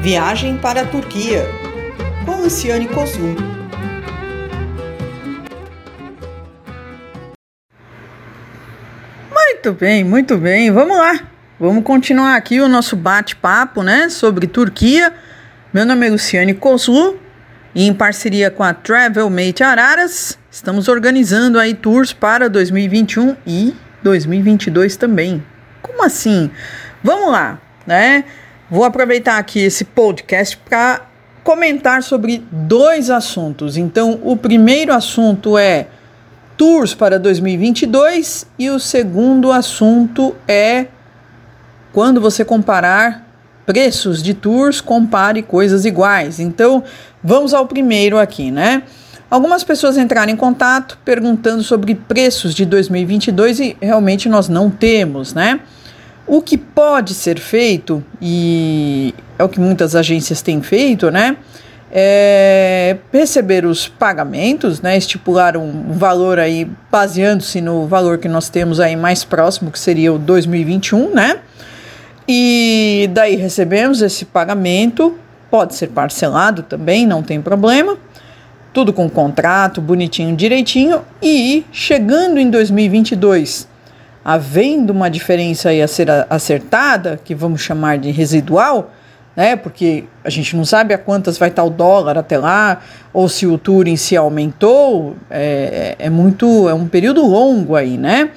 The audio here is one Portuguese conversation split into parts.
Viagem para a Turquia, com Luciane Kozum. Muito bem, muito bem. Vamos lá. Vamos continuar aqui o nosso bate-papo, né, sobre Turquia. Meu nome é Luciane Kozlu e em parceria com a Travelmate Araras, estamos organizando aí tours para 2021 e 2022 também. Como assim? Vamos lá, né? Vou aproveitar aqui esse podcast para comentar sobre dois assuntos. Então, o primeiro assunto é tours para 2022 e o segundo assunto é quando você comparar preços de tours, compare coisas iguais. Então, vamos ao primeiro aqui, né? Algumas pessoas entraram em contato perguntando sobre preços de 2022 e realmente nós não temos, né? O que pode ser feito, e é o que muitas agências têm feito, né? É receber os pagamentos, né? Estipular um valor aí, baseando-se no valor que nós temos aí mais próximo, que seria o 2021, né? E daí recebemos esse pagamento, pode ser parcelado também, não tem problema. Tudo com contrato, bonitinho, direitinho. E chegando em 2022, havendo uma diferença aí a ser acertada, que vamos chamar de residual, né? Porque a gente não sabe a quantas vai estar o dólar até lá, ou se o em si aumentou, é, é muito, é um período longo aí, né?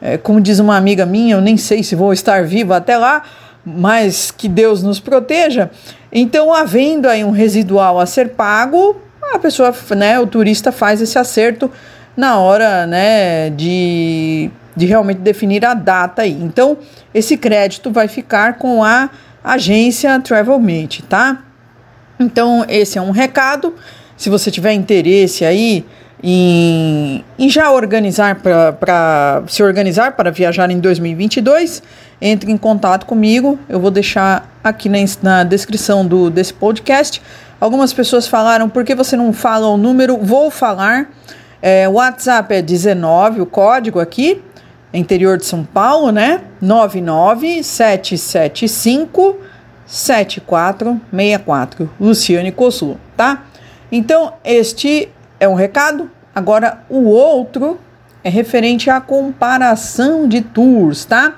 É, como diz uma amiga minha, eu nem sei se vou estar viva até lá, mas que Deus nos proteja. Então, havendo aí um residual a ser pago, a pessoa, né, o turista faz esse acerto na hora, né, de de realmente definir a data aí. Então, esse crédito vai ficar com a agência Travelmate, tá? Então, esse é um recado. Se você tiver interesse aí em, em já organizar para se organizar para viajar em 2022, entre em contato comigo. Eu vou deixar aqui na, na descrição do, desse podcast. Algumas pessoas falaram, por que você não fala o número? Vou falar. É, o WhatsApp é 19, o código aqui, interior de São Paulo, né? 99775 7464. Luciane Cossu, tá? Então, este é um recado. Agora, o outro é referente à comparação de tours, tá?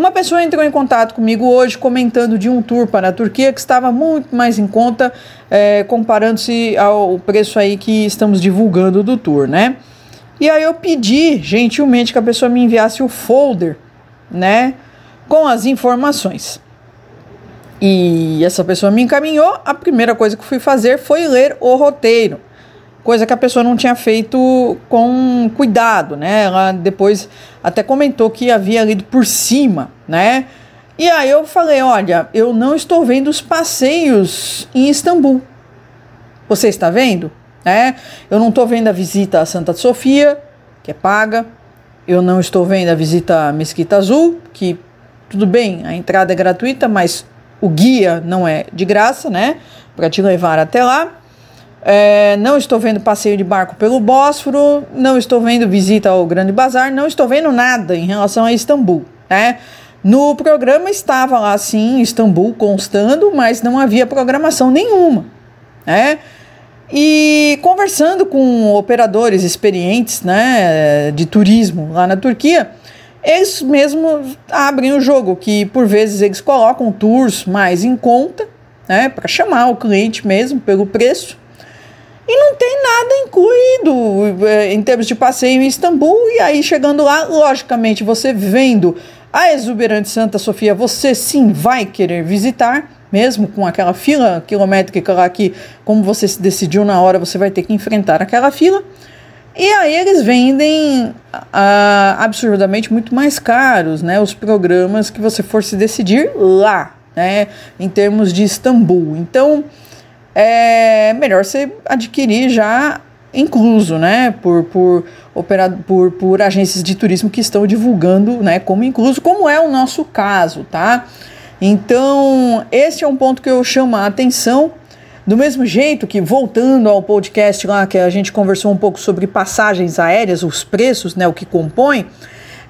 Uma pessoa entrou em contato comigo hoje comentando de um tour para a Turquia que estava muito mais em conta, é, comparando-se ao preço aí que estamos divulgando do tour, né? E aí eu pedi gentilmente que a pessoa me enviasse o folder, né, com as informações. E essa pessoa me encaminhou. A primeira coisa que fui fazer foi ler o roteiro, coisa que a pessoa não tinha feito com cuidado, né? Ela depois até comentou que havia lido por cima, né? E aí eu falei: olha, eu não estou vendo os passeios em Istambul. Você está vendo? Né? Eu não estou vendo a visita a Santa Sofia, que é paga. Eu não estou vendo a visita à Mesquita Azul, que tudo bem, a entrada é gratuita, mas o guia não é de graça, né? Para te levar até lá. É, não estou vendo passeio de barco pelo Bósforo, não estou vendo visita ao Grande Bazar, não estou vendo nada em relação a Istambul, né? No programa estava lá sim, Istambul constando, mas não havia programação nenhuma, né? E conversando com operadores experientes né, de turismo lá na Turquia, eles mesmo abrem o jogo, que por vezes eles colocam tours mais em conta, né, para chamar o cliente mesmo pelo preço. E não tem nada incluído eh, em termos de passeio em Istambul. E aí, chegando lá, logicamente, você vendo a exuberante Santa Sofia, você sim vai querer visitar mesmo com aquela fila quilométrica lá que, como você se decidiu na hora, você vai ter que enfrentar aquela fila. E aí eles vendem ah, absurdamente muito mais caros, né? Os programas que você for se decidir lá, né? Em termos de Istambul. Então, é melhor você adquirir já incluso, né? Por, por, operado, por, por agências de turismo que estão divulgando, né? Como incluso, como é o nosso caso, tá? Então, esse é um ponto que eu chamo a atenção. Do mesmo jeito que, voltando ao podcast lá, que a gente conversou um pouco sobre passagens aéreas, os preços, né, o que compõe,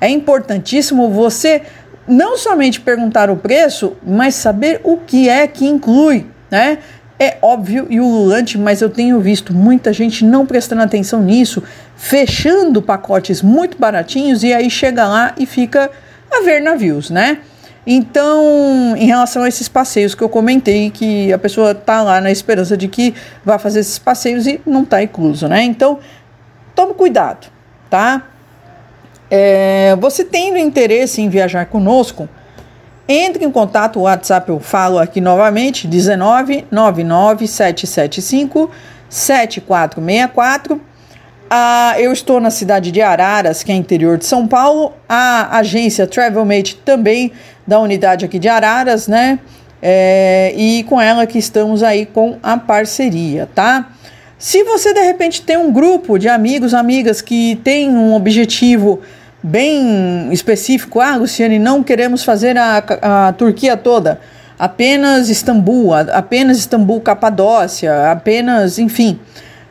é importantíssimo você não somente perguntar o preço, mas saber o que é que inclui, né? É óbvio e ululante, mas eu tenho visto muita gente não prestando atenção nisso, fechando pacotes muito baratinhos e aí chega lá e fica a ver navios, né? Então, em relação a esses passeios que eu comentei, que a pessoa tá lá na esperança de que vá fazer esses passeios e não tá incluso, né? Então, tome cuidado, tá? É, você tendo interesse em viajar conosco, entre em contato, o WhatsApp eu falo aqui novamente, 19 99 775 7464. Ah, eu estou na cidade de Araras, que é interior de São Paulo. A agência Travelmate também da unidade aqui de Araras, né? É, e com ela que estamos aí com a parceria, tá? Se você de repente tem um grupo de amigos, amigas que tem um objetivo bem específico. Ah, Luciane, não queremos fazer a, a Turquia toda, apenas Istambul, apenas Istambul, Capadócia, apenas, enfim.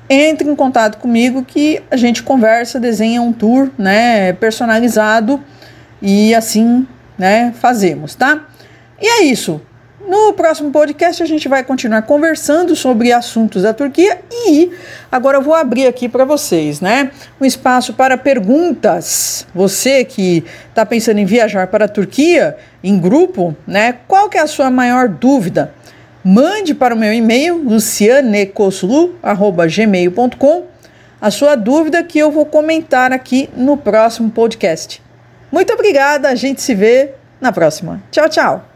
Entre em contato comigo que a gente conversa, desenha um tour, né, personalizado e assim, né, fazemos, tá? E é isso. No próximo podcast a gente vai continuar conversando sobre assuntos da Turquia e agora eu vou abrir aqui para vocês, né? Um espaço para perguntas. Você que está pensando em viajar para a Turquia em grupo, né? Qual que é a sua maior dúvida? Mande para o meu e-mail lucianecoslu@gmail.com a sua dúvida que eu vou comentar aqui no próximo podcast. Muito obrigada, a gente se vê na próxima. Tchau, tchau.